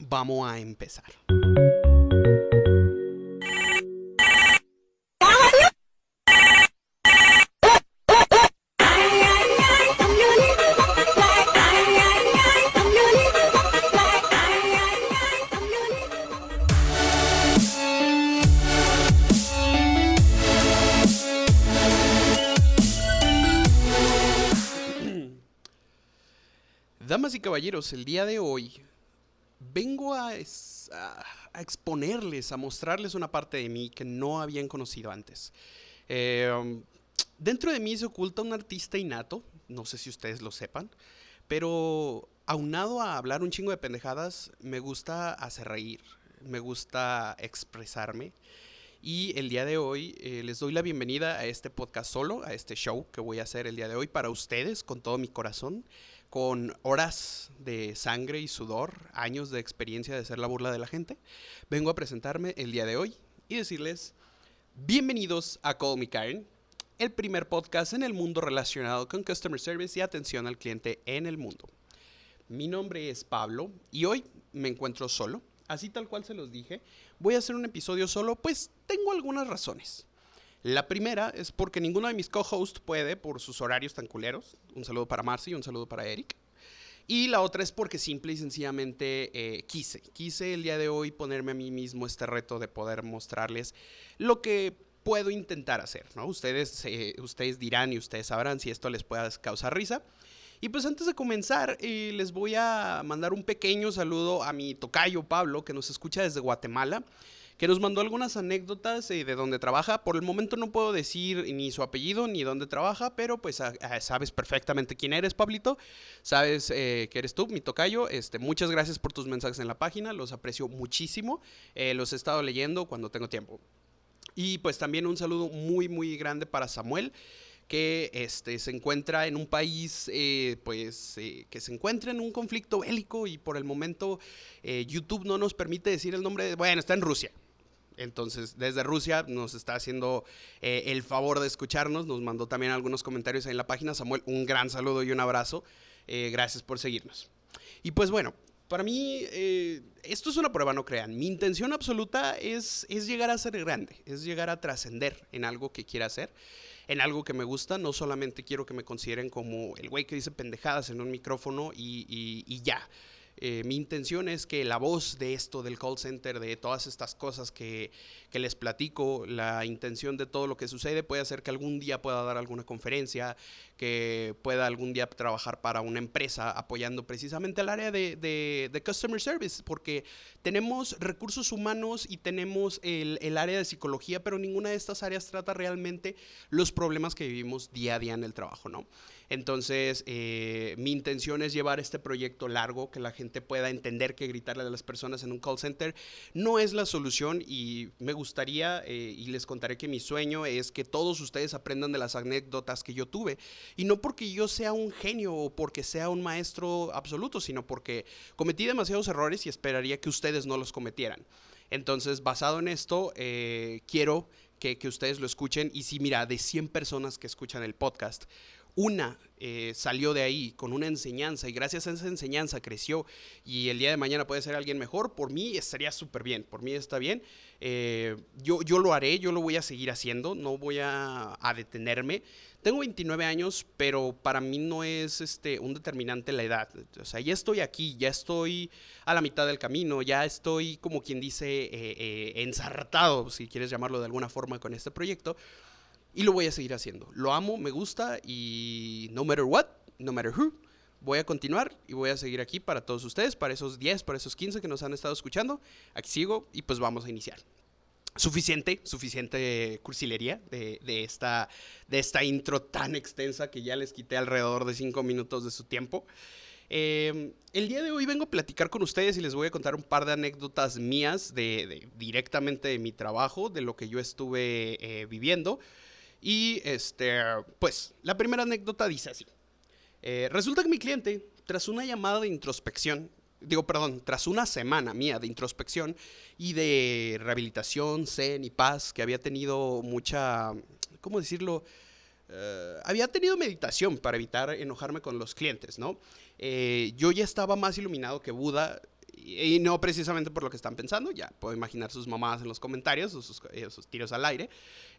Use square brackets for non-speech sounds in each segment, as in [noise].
Vamos a empezar. Damas y caballeros, el día de hoy vengo a, es- a- a exponerles, a mostrarles una parte de mí que no habían conocido antes. Eh, dentro de mí se oculta un artista innato, no sé si ustedes lo sepan, pero aunado a hablar un chingo de pendejadas, me gusta hacer reír, me gusta expresarme. Y el día de hoy eh, les doy la bienvenida a este podcast solo, a este show que voy a hacer el día de hoy para ustedes con todo mi corazón, con horas de sangre y sudor, años de experiencia de ser la burla de la gente. Vengo a presentarme el día de hoy y decirles bienvenidos a Call Me Karen, el primer podcast en el mundo relacionado con customer service y atención al cliente en el mundo. Mi nombre es Pablo y hoy me encuentro solo. Así tal cual se los dije, voy a hacer un episodio solo, pues tengo algunas razones. La primera es porque ninguno de mis co-hosts puede por sus horarios tan culeros. Un saludo para Marcy y un saludo para Eric. Y la otra es porque simple y sencillamente eh, quise, quise el día de hoy ponerme a mí mismo este reto de poder mostrarles lo que puedo intentar hacer, ¿no? Ustedes, eh, ustedes dirán y ustedes sabrán si esto les puede causar risa. Y pues antes de comenzar, eh, les voy a mandar un pequeño saludo a mi tocayo Pablo, que nos escucha desde Guatemala, que nos mandó algunas anécdotas eh, de donde trabaja. Por el momento no puedo decir ni su apellido ni dónde trabaja, pero pues sabes perfectamente quién eres, Pablito. Sabes eh, que eres tú, mi tocayo. Este, muchas gracias por tus mensajes en la página, los aprecio muchísimo. Eh, los he estado leyendo cuando tengo tiempo. Y pues también un saludo muy, muy grande para Samuel que este, se encuentra en un país, eh, pues, que se encuentra en un conflicto bélico y por el momento YouTube no nos permite decir el nombre, de, bueno, está en Rusia. Entonces, desde Rusia nos está haciendo eh, el favor de escucharnos, nos mandó también algunos comentarios ahí en la página. Samuel, un gran saludo y un abrazo. Eh, gracias por seguirnos. Y pues bueno, para mí, eh, esto es una prueba, no crean. Mi intención absoluta es, es llegar a ser grande, es llegar a trascender en algo que quiera hacer, en algo que me gusta. No solamente quiero que me consideren como el güey que dice pendejadas en un micrófono y, y- y ya. Eh, mi intención es que la voz de esto, del call center, de todas estas cosas que, que les platico, la intención de todo lo que sucede puede hacer que algún día pueda dar alguna conferencia, que pueda algún día trabajar para una empresa apoyando precisamente al área de, de- de customer service, porque tenemos recursos humanos y tenemos el, el área de psicología, pero ninguna de estas áreas trata realmente los problemas que vivimos día a día en el trabajo, ¿no? Entonces, eh, mi intención es llevar este proyecto largo, que la gente pueda entender que gritarle a las personas en un call center no es la solución y me gustaría, eh, y les contaré que mi sueño es que todos ustedes aprendan de las anécdotas que yo tuve. Y no porque yo sea un genio o porque sea un maestro absoluto, sino porque cometí demasiados errores y esperaría que ustedes no los cometieran. Entonces, basado en esto, eh, quiero que, que ustedes lo escuchen. Y si, mira, de 100 personas que escuchan el podcast, una eh, salió de ahí con una enseñanza y gracias a esa enseñanza creció y el día de mañana puede ser alguien mejor, por mí estaría súper bien, por mí está bien. Eh, yo, yo lo haré, yo lo voy a seguir haciendo, no voy a, a detenerme. Tengo 29 años, pero para mí no es este, un determinante la edad. O sea, ya estoy aquí, ya estoy a la mitad del camino, ya estoy, como quien dice, eh, ensartado, si quieres llamarlo de alguna forma, con este proyecto. Y lo voy a seguir haciendo. Lo amo, me gusta y no matter what, no matter who, voy a continuar y voy a seguir aquí para todos ustedes, para esos 10, para esos 15 que nos han estado escuchando. Aquí sigo y pues vamos a iniciar. Suficiente, suficiente cursilería de, de esta, de esta intro tan extensa que ya les quité alrededor de 5 minutos de su tiempo. Eh, el día de hoy vengo a platicar con ustedes y les voy a contar un par de anécdotas mías de, de- directamente de mi trabajo, de lo que yo estuve eh, viviendo. Y este, pues, la primera anécdota dice así. Eh, resulta que mi cliente, tras una llamada de introspección, digo, perdón, tras una semana mía de introspección y de rehabilitación, zen y paz, que había tenido mucha, ¿cómo decirlo? Eh, había tenido meditación para evitar enojarme con los clientes, ¿no? Eh, yo ya estaba más iluminado que Buda y, no precisamente por lo que están pensando, ya puedo imaginar sus mamadas en los comentarios, sus, sus tiros al aire,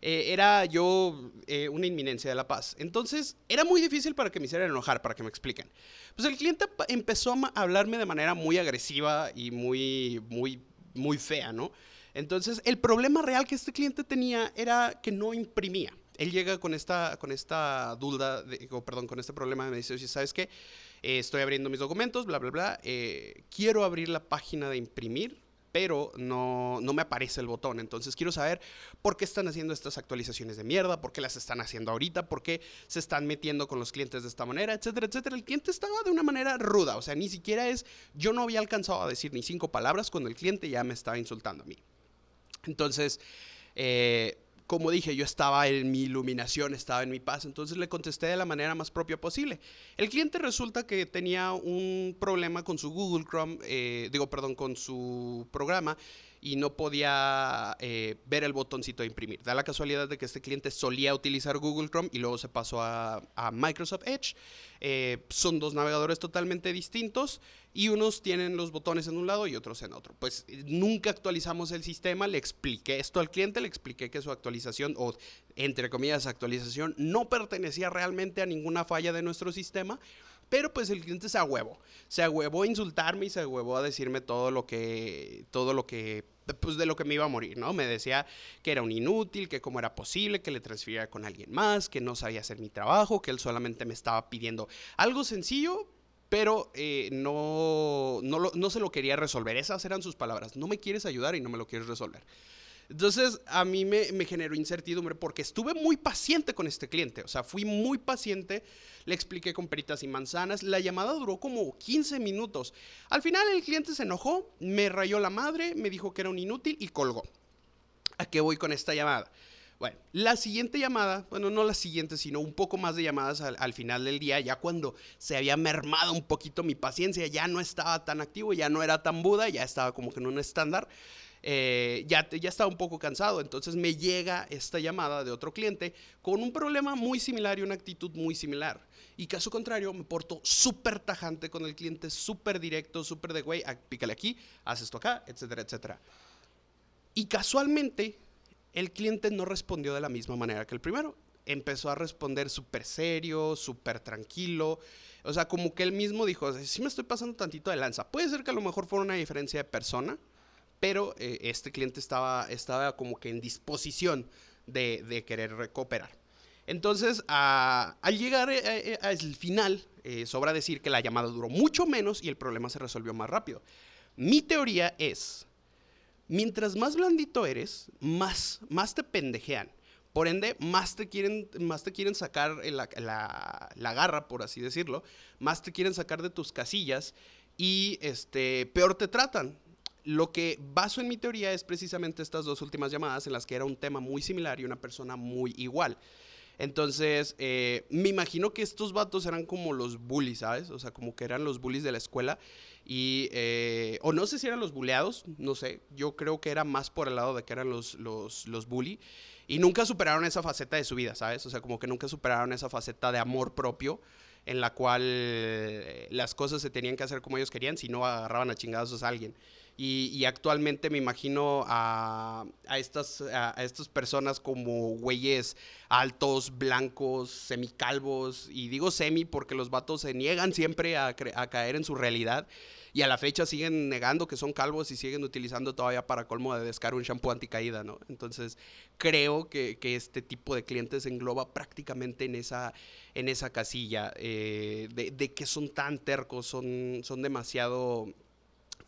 era yo una inminencia de la paz. Entonces, era muy difícil para que me hicieran enojar, para que me expliquen. Pues el cliente empezó a hablarme de manera muy agresiva y muy, muy, muy fea, ¿no? Entonces, el problema real que este cliente tenía era que no imprimía. Él llega con esta, con esta duda, perdón, con este problema, y me dice, ¿sabes qué? Eh, estoy abriendo mis documentos, bla, bla, bla. Eh, quiero abrir la página de imprimir, pero no, no me aparece el botón. Entonces quiero saber por qué están haciendo estas actualizaciones de mierda, por qué las están haciendo ahorita, por qué se están metiendo con los clientes de esta manera, etcétera, etcétera. El cliente estaba de una manera ruda, o sea, ni siquiera es, yo no había alcanzado a decir ni cinco palabras cuando el cliente ya me estaba insultando a mí. Entonces, eh, como dije, yo estaba en mi iluminación, estaba en mi paz, entonces le contesté de la manera más propia posible. El cliente resulta que tenía un problema con su Google Chrome, eh, digo, perdón, con su programa y no podía eh, ver el botoncito de imprimir. Da la casualidad de que este cliente solía utilizar Google Chrome y luego se pasó a, Microsoft Edge. Eh, son dos navegadores totalmente distintos y unos tienen los botones en un lado y otros en otro. Pues nunca actualizamos el sistema, le expliqué esto al cliente, le expliqué que su actualización o entre comillas actualización no pertenecía realmente a ninguna falla de nuestro sistema pero pues el cliente se ahuevó. Se ahuevó a insultarme y se ahuevó a decirme todo lo que, todo lo que, pues de lo que me iba a morir, ¿no? Me decía que era un inútil, que cómo era posible que le transfiriera con alguien más, que no sabía hacer mi trabajo, que él solamente me estaba pidiendo algo sencillo, pero eh, no, no, no se lo quería resolver. Esas eran sus palabras. No me quieres ayudar y no me lo quieres resolver. Entonces, a mí me, generó incertidumbre porque estuve muy paciente con este cliente. O sea, fui muy paciente, le expliqué con peritas y manzanas. La llamada duró como 15 minutos. Al final, el cliente se enojó, me rayó la madre, me dijo que era un inútil y colgó. ¿A qué voy con esta llamada? Bueno, la siguiente llamada, bueno, no la siguiente, sino un poco más de llamadas al, al, final del día, ya cuando se había mermado un poquito mi paciencia, ya no estaba tan activo, ya no era tan Buda, ya estaba como que en un estándar. Eh, ya, ya estaba un poco cansado. Entonces me llega esta llamada de otro cliente con un problema muy similar y una actitud muy similar. Y caso contrario, me porto súper tajante con el cliente, súper directo, súper de güey, pícale aquí, haz esto acá, etcétera, etcétera. Y casualmente, el cliente no respondió de la misma manera que el primero. Empezó a responder súper serio, súper tranquilo. O sea, como que él mismo dijo, sí me estoy pasando tantito de lanza. Puede ser que a lo mejor fuera una diferencia de persona, pero eh, este cliente estaba, estaba como que en disposición de, querer recuperar. Entonces, al llegar eh, eh, al final, sobra decir que la llamada duró mucho menos y el problema se resolvió más rápido. Mi teoría es, mientras más blandito eres, más, más te pendejean. Por ende, más te quieren, más te quieren sacar la, la, garra, por así decirlo, más te quieren sacar de tus casillas y este, peor te tratan lo que baso en mi teoría es precisamente estas dos últimas llamadas en las que era un tema muy similar y una persona muy igual. Entonces, eh, me imagino que estos vatos eran como los bullies, ¿sabes? O sea, como que eran los bullies de la escuela. Y, eh, o no sé si eran los bulleados, no sé. Yo creo que era más por el lado de que eran los, los, los bully. Y nunca superaron esa faceta de su vida, ¿sabes? O sea, como que nunca superaron esa faceta de amor propio en la cual eh, las cosas se tenían que hacer como ellos querían, si no agarraban a chingados a alguien. Y, actualmente me imagino a, estas, a, estas personas como güeyes altos, blancos, semicalvos. Y digo semi porque los vatos se niegan siempre a, caer en su realidad. Y a la fecha siguen negando que son calvos y siguen utilizando todavía para colmo de descargo un shampoo anticaída, ¿no? Entonces, creo que, este tipo de clientes engloba prácticamente en esa, en esa casilla eh, de, de, que son tan tercos, son, son demasiado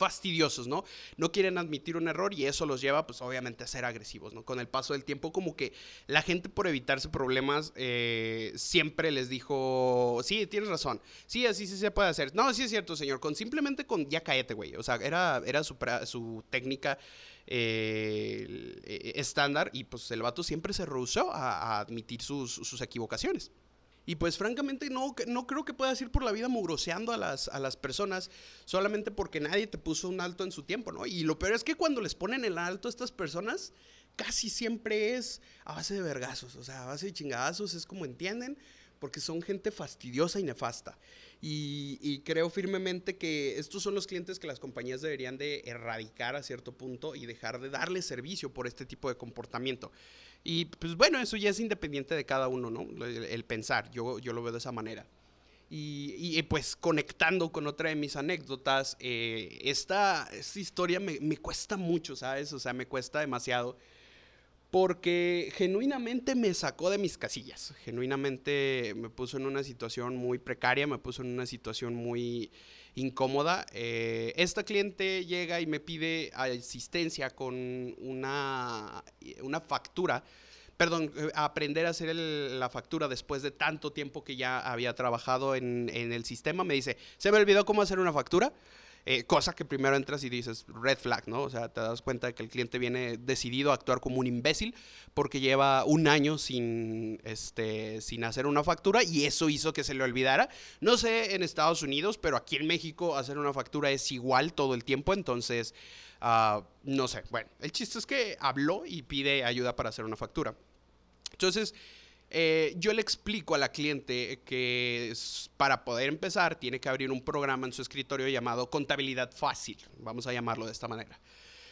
fastidiosos, ¿no? No quieren admitir un error y eso los lleva, pues obviamente, a ser agresivos, ¿no? Con el paso del tiempo, como que la gente por evitarse problemas eh, siempre les dijo, sí, tienes razón, sí, así sí se puede hacer. No, sí es cierto, señor, con simplemente con ya cállate, güey. O sea, era, era su, su técnica eh, eh, estándar y pues el vato siempre se rehusó a, admitir sus, sus equivocaciones. Y pues francamente no, no creo que puedas ir por la vida mugroseando a las, a las personas solamente porque nadie te puso un alto en su tiempo, ¿no? Y lo peor es que cuando les ponen el alto a estas personas, casi siempre es a base de vergazos, o sea, a base de chingadazos, es como entienden, porque son gente fastidiosa y nefasta. Y, creo firmemente que estos son los clientes que las compañías deberían de erradicar a cierto punto y dejar de darle servicio por este tipo de comportamiento. Y pues bueno, eso ya es independiente de cada uno, ¿no? El, pensar, yo, yo lo veo de esa manera. Y, pues conectando con otra de mis anécdotas, eh, esta, esta, historia me, me, cuesta mucho, ¿sabes? O sea, me cuesta demasiado porque genuinamente me sacó de mis casillas, genuinamente me puso en una situación muy precaria, me puso en una situación muy incómoda. Eh, esta cliente llega y me pide asistencia con una, una factura, perdón, eh, aprender a hacer la factura después de tanto tiempo que ya había trabajado en, en el sistema. Me dice, se me olvidó cómo hacer una factura. Eh, cosa que primero entras y dices red flag, ¿no? O sea, te das cuenta de que el cliente viene decidido a actuar como un imbécil porque lleva un año sin, este, sin hacer una factura y eso hizo que se le olvidara. No sé en Estados Unidos, pero aquí en México hacer una factura es igual todo el tiempo, entonces, uh, no sé. Bueno, el chiste es que habló y pide ayuda para hacer una factura. Entonces, eh, yo le explico a la cliente que para poder empezar tiene que abrir un programa en su escritorio llamado contabilidad fácil, vamos a llamarlo de esta manera.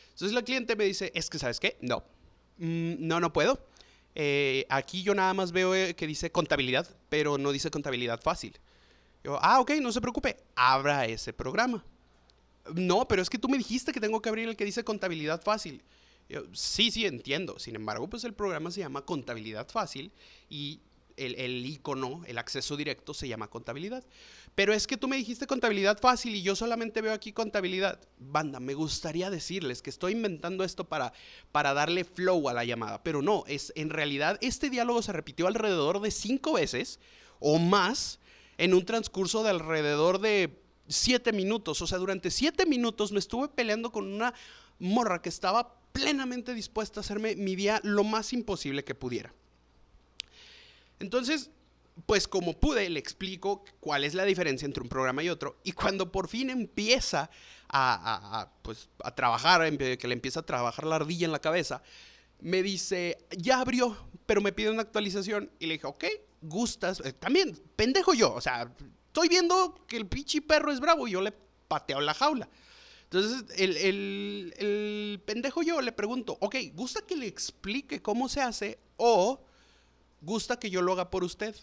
Entonces la cliente me dice, es que sabes qué, no, mm, no, no puedo. Eh, aquí yo nada más veo eh, que dice contabilidad, pero no dice contabilidad fácil. Yo, ah, ok, no se preocupe, abra ese programa. No, pero es que tú me dijiste que tengo que abrir el que dice contabilidad fácil sí, sí, entiendo. Sin embargo, pues el programa se llama Contabilidad Fácil y el, el, icono, el acceso directo se llama contabilidad. Pero es que tú me dijiste contabilidad fácil y yo solamente veo aquí contabilidad. Banda, me gustaría decirles que estoy inventando esto para, para darle flow a la llamada, pero no, es en realidad este diálogo se repitió alrededor de cinco veces o más en un transcurso de alrededor de siete minutos. O sea, durante siete minutos me estuve peleando con una morra que estaba plenamente dispuesta a hacerme mi día lo más imposible que pudiera. Entonces, pues como pude, le explico cuál es la diferencia entre un programa y otro. Y cuando por fin empieza a, pues, a trabajar, que le empieza a trabajar la ardilla en la cabeza, me dice, ya abrió, pero me pide una actualización. Y le dije, ok, gustas. Eh, también, pendejo yo. O sea, estoy viendo que el pichi perro es bravo y yo le pateo la jaula. Entonces, el, pendejo yo le pregunto, ok, ¿gusta que le explique cómo se hace o gusta que yo lo haga por usted?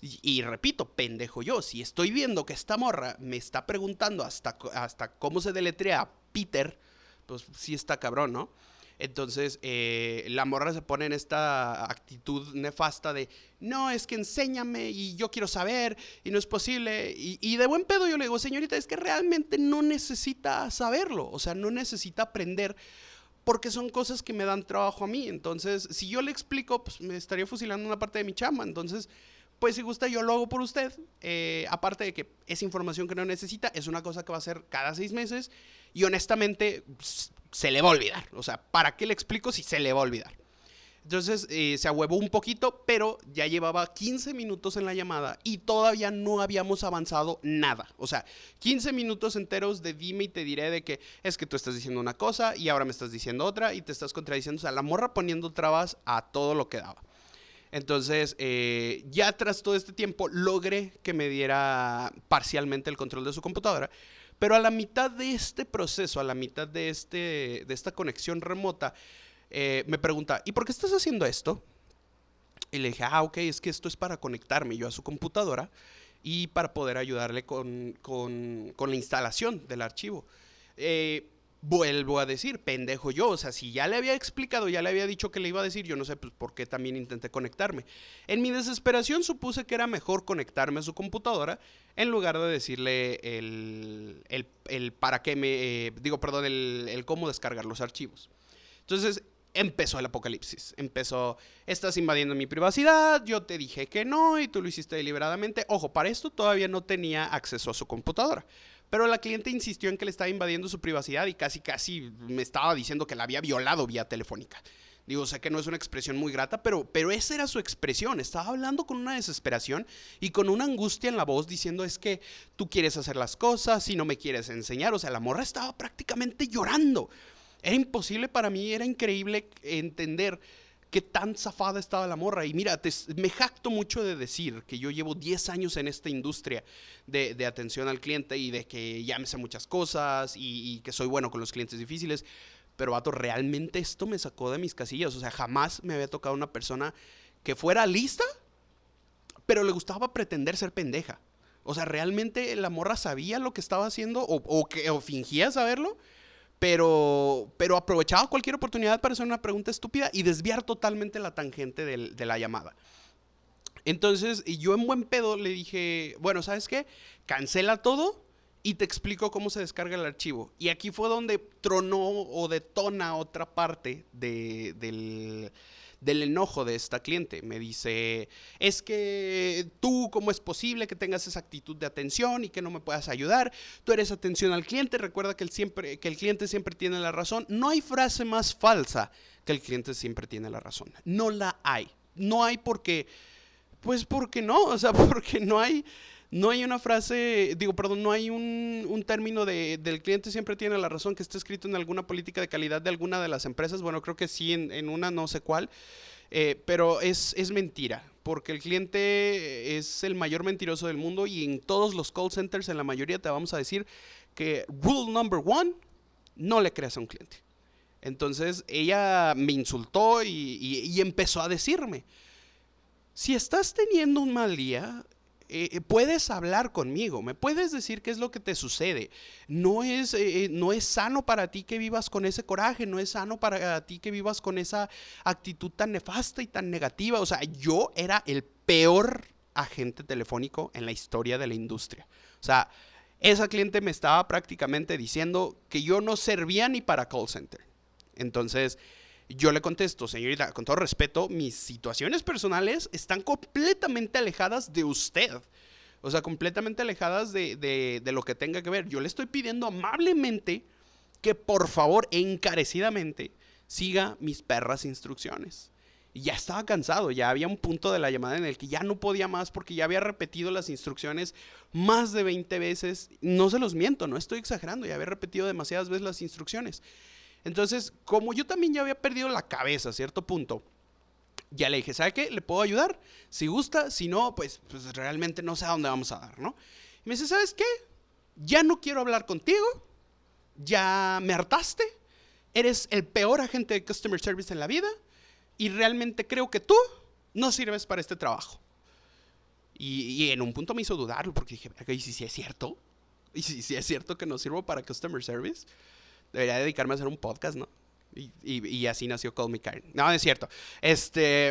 Y, repito, pendejo yo, si estoy viendo que esta morra me está preguntando hasta, hasta cómo se deletrea Peter, pues sí está cabrón, ¿no? Entonces, eh, la morra se pone en esta actitud nefasta de, no, es que enséñame y yo quiero saber y no es posible. Y, de buen pedo yo le digo, señorita, es que realmente no necesita saberlo, o sea, no necesita aprender porque son cosas que me dan trabajo a mí. Entonces, si yo le explico, pues me estaría fusilando una parte de mi chamba. Entonces, pues si gusta, yo lo hago por usted. Eh, aparte de que es información que no necesita, es una cosa que va a hacer cada seis meses. Y honestamente, se le va a olvidar. O sea, ¿para qué le explico si se le va a olvidar? Entonces eh, se ahuevó un poquito, pero ya llevaba 15 minutos en la llamada y todavía no habíamos avanzado nada. O sea, 15 minutos enteros de dime y te diré de que es que tú estás diciendo una cosa y ahora me estás diciendo otra y te estás contradiciendo. O sea, la morra poniendo trabas a todo lo que daba. Entonces, eh, ya tras todo este tiempo, logré que me diera parcialmente el control de su computadora. Pero a la mitad de este proceso, a la mitad de, este, de esta conexión remota, eh, me pregunta, ¿y por qué estás haciendo esto? Y le dije, ah, ok, es que esto es para conectarme yo a su computadora y para poder ayudarle con, con, la instalación del archivo. Eh, vuelvo a decir, pendejo yo, o sea, si ya le había explicado, ya le había dicho que le iba a decir, yo no sé pues, por qué también intenté conectarme. En mi desesperación supuse que era mejor conectarme a su computadora en lugar de decirle el, el, para qué me, eh, digo, perdón, el, el cómo descargar los archivos. Entonces, empezó el apocalipsis. Empezó, estás invadiendo mi privacidad, yo te dije que no y tú lo hiciste deliberadamente. Ojo, para esto todavía no tenía acceso a su computadora. Pero la cliente insistió en que le estaba invadiendo su privacidad y casi, casi me estaba diciendo que la había violado vía telefónica. Digo, sé que no es una expresión muy grata, pero, pero esa era su expresión. Estaba hablando con una desesperación y con una angustia en la voz diciendo es que tú quieres hacer las cosas y no me quieres enseñar. O sea, la morra estaba prácticamente llorando. Era imposible para mí, era increíble entender qué tan zafada estaba la morra. Y mira, me jacto mucho de decir que yo llevo 10 años en esta industria de, atención al cliente y de que ya me sé muchas cosas y, que soy bueno con los clientes difíciles. Pero, vato, realmente esto me sacó de mis casillas. O sea, jamás me había tocado una persona que fuera lista, pero le gustaba pretender ser pendeja. O sea, realmente la morra sabía lo que estaba haciendo o, que, o fingía saberlo pero, pero aprovechaba cualquier oportunidad para hacer una pregunta estúpida y desviar totalmente la tangente de la llamada. Entonces, yo en buen pedo le dije, bueno, ¿sabes qué? Cancela todo y te explico cómo se descarga el archivo. Y aquí fue donde tronó o detona otra parte del, del enojo de esta cliente. Me dice, es que tú, ¿cómo es posible que tengas esa actitud de atención y que no me puedas ayudar? Tú eres atención al cliente, recuerda que el, siempre, que el cliente siempre tiene la razón. No hay frase más falsa que el cliente siempre tiene la razón. No la hay. No hay porque, pues porque no, o sea, [laughs] porque no hay no hay una frase, digo, perdón, no hay un, término de, del cliente siempre tiene la razón que esté escrito en alguna política de calidad de alguna de las empresas. Bueno, creo que sí, en, una no sé cuál. Eh, pero es, es mentira, porque el cliente es el mayor mentiroso del mundo y en todos los call centers, en la mayoría, te vamos a decir que rule number one, no le creas a un cliente. Entonces ella me insultó y, y empezó a decirme, si estás teniendo un mal día, eh, eh, puedes hablar conmigo, me puedes decir qué es lo que te sucede. No es, eh, no es sano para ti que vivas con ese coraje, no es sano para ti que vivas con esa actitud tan nefasta y tan negativa. O sea, yo era el peor agente telefónico en la historia de la industria. O sea, esa cliente me estaba prácticamente diciendo que yo no servía ni para call center. Entonces, yo le contesto, señorita, con todo respeto, mis situaciones personales están completamente alejadas de usted. O sea, completamente alejadas de, lo que tenga que ver. Yo le estoy pidiendo amablemente que por favor, encarecidamente, siga mis perras instrucciones. Y ya estaba cansado, ya había un punto de la llamada en el que ya no podía más porque ya había repetido las instrucciones más de 20 veces. No se los miento, no estoy exagerando, ya había repetido demasiadas veces las instrucciones. Entonces, como yo también ya había perdido la cabeza a cierto punto, ya le dije, ¿sabe qué? ¿Le puedo ayudar? Si gusta, si no, pues, pues realmente no sé a dónde vamos a dar, ¿no? Y me dice, ¿sabes qué? Ya no quiero hablar contigo, ya me hartaste, eres el peor agente de customer service en la vida y realmente creo que tú no sirves para este trabajo. Y, en un punto me hizo dudarlo porque dije, ¿y si es cierto? ¿Y si es cierto que no sirvo para customer service? Debería dedicarme a hacer un podcast, ¿no? Y, así nació Call Me Karen. No, es cierto. Este,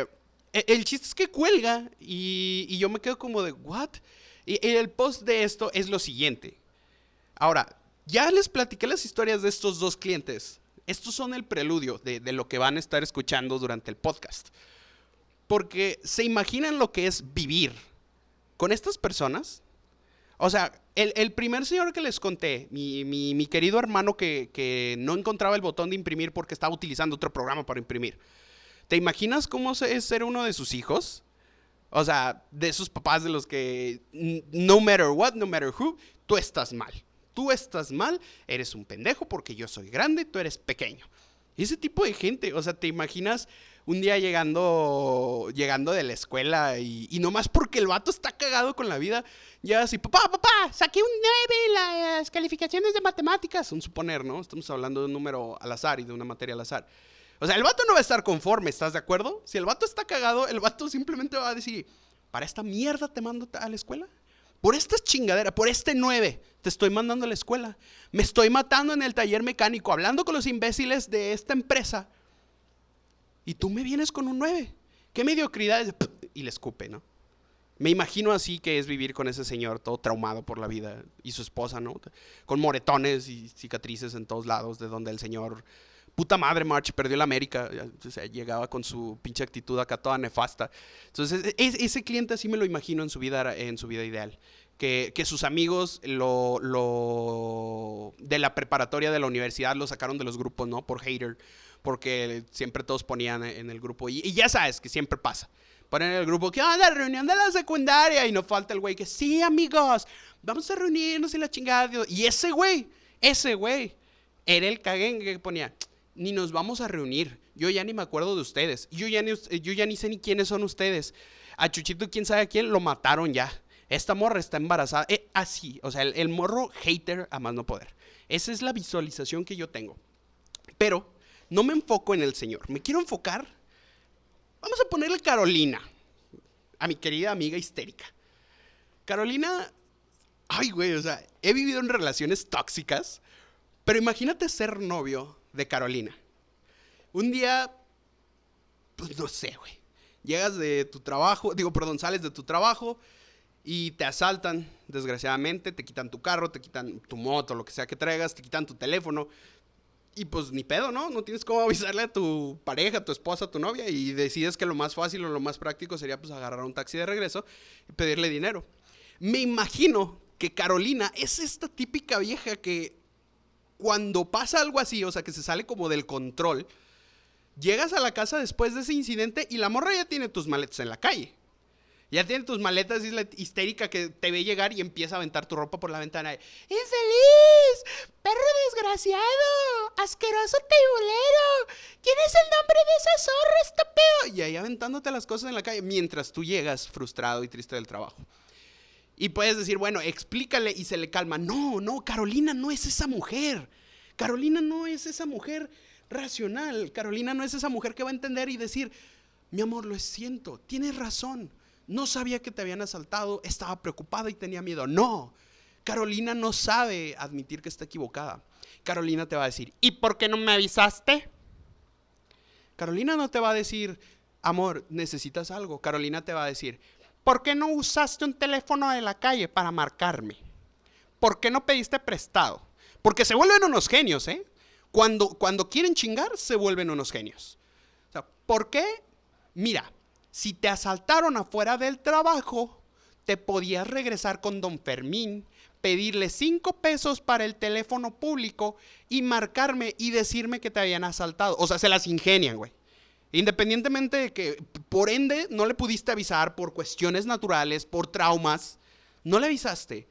e, el chiste es que cuelga y, yo me quedo como de, ¿what? Y, el post de esto es lo siguiente. Ahora, ya les platiqué las historias de estos dos clientes. Estos son el preludio de, de lo que van a estar escuchando durante el podcast. Porque se imaginan lo que es vivir con estas personas o sea, el, primer señor que les conté, mi, querido hermano que, no encontraba el botón de imprimir porque estaba utilizando otro programa para imprimir. ¿Te imaginas cómo es ser uno de sus hijos? O sea, de esos papás de los que, no matter what, no matter who, tú estás mal. Tú estás mal, eres un pendejo porque yo soy grande, tú eres pequeño. Ese tipo de gente, o sea, ¿te imaginas un día llegando, llegando de la escuela y, y nomás porque el vato está cagado con la vida, ya así, papá, papá, saqué un 9 en las calificaciones de matemáticas. Un suponer, ¿no? Estamos hablando de un número al azar y de una materia al azar. O sea, el vato no va a estar conforme, ¿estás de acuerdo? Si el vato está cagado, el vato simplemente va a decir, ¿para esta mierda te mando a la escuela? Por esta chingadera, por este 9, te estoy mandando a la escuela. Me estoy matando en el taller mecánico, hablando con los imbéciles de esta empresa. Y tú me vienes con un 9. ¿Qué mediocridad? Y le escupe, ¿no? Me imagino así que es vivir con ese señor todo traumado por la vida y su esposa, ¿no? Con moretones y cicatrices en todos lados, de donde el señor, puta madre, March, perdió la América. Llegaba con su pinche actitud acá toda nefasta. Entonces, e, e, ese cliente así me lo imagino en su vida, en su vida ideal. Que, sus amigos lo, lo, de la preparatoria de la universidad lo sacaron de los grupos, ¿no? Por hater, porque siempre todos ponían en el grupo. y ya sabes que siempre pasa ponen en el grupo, ¿qué onda? Reunión de la secundaria. Y no falta el güey que, sí, amigos, vamos a reunirnos y la chingada. Y ese güey, ese güey, era el caguengue que ponía, ni nos vamos a reunir. Yo ya ni me acuerdo de ustedes. Yo ya ni, yo ya ni sé ni quiénes son ustedes. A Chuchito, quién sabe a quién, lo mataron ya. Esta morra está embarazada. Eh, así, o sea, el, el morro hater a más no poder. Esa es la visualización que yo tengo. Pero no me enfoco en el Señor. Me quiero enfocar. Vamos a ponerle Carolina. A mi querida amiga histérica. Carolina. Ay, güey, o sea, he vivido en relaciones tóxicas. Pero imagínate ser novio de Carolina. Un día, pues no sé, güey. Llegas de tu trabajo, digo, perdón, sales de tu trabajo y te asaltan, desgraciadamente, te quitan tu carro, te quitan tu moto, lo que sea que traigas, te quitan tu teléfono. Y pues ni pedo, ¿no? No tienes cómo avisarle a tu pareja, a tu esposa, a tu novia y decides que lo más fácil o lo más práctico sería pues agarrar un taxi de regreso y pedirle dinero. Me imagino que Carolina es esta típica vieja que cuando pasa algo así, o sea, que se sale como del control, llegas a la casa después de ese incidente y la morra ya tiene tus maletas en la calle. Ya tiene tus maletas y es la histérica que te ve llegar y empieza a aventar tu ropa por la ventana. ¡Infeliz! ¡Perro desgraciado! ¡Asqueroso tibulero! ¿Quién es el nombre de esa zorra, estúpido? Y ahí aventándote las cosas en la calle mientras tú llegas frustrado y triste del trabajo. Y puedes decir, bueno, explícale y se le calma. No, no, Carolina no es esa mujer. Carolina no es esa mujer racional. Carolina no es esa mujer que va a entender y decir, mi amor, lo siento, tienes razón. No sabía que te habían asaltado, estaba preocupada y tenía miedo. No, Carolina no sabe admitir que está equivocada. Carolina te va a decir, ¿y por qué no me avisaste? Carolina no te va a decir, amor, necesitas algo. Carolina te va a decir, ¿Por qué no usaste un teléfono de la calle para marcarme? ¿Por qué no pediste prestado? Porque se vuelven unos genios, ¿eh? Cuando, cuando quieren chingar, se vuelven unos genios. ¿por qué? Mira, si te asaltaron afuera del trabajo, te podías regresar con don Fermín, pedirle cinco pesos para el teléfono público y marcarme y decirme que te habían asaltado. O sea, se las ingenian, güey. Independientemente de que, por ende, no le pudiste avisar por cuestiones naturales, por traumas, no le avisaste.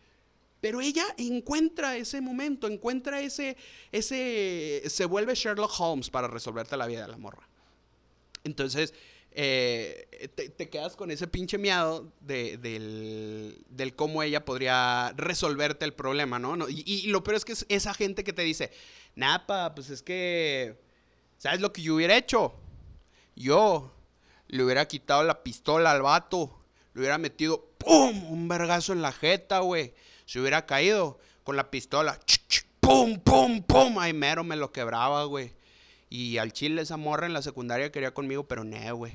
Pero ella encuentra ese momento, encuentra ese, ese, se vuelve Sherlock Holmes para resolverte la vida de la morra. Entonces, eh, te, quedas con ese pinche miado del, del, cómo ella podría resolverte el problema, ¿no? y, y, lo peor es que es esa gente que te dice, Napa, pues es que, ¿sabes lo que yo hubiera hecho? Yo le hubiera quitado la pistola al vato, le hubiera metido ¡pum! un vergazo en la jeta, güey. Se hubiera caído con la pistola, ¡pum! ¡pum! ¡pum! Ay, mero me lo quebraba, güey. Y al chile esa morra en la secundaria quería conmigo, pero no, güey.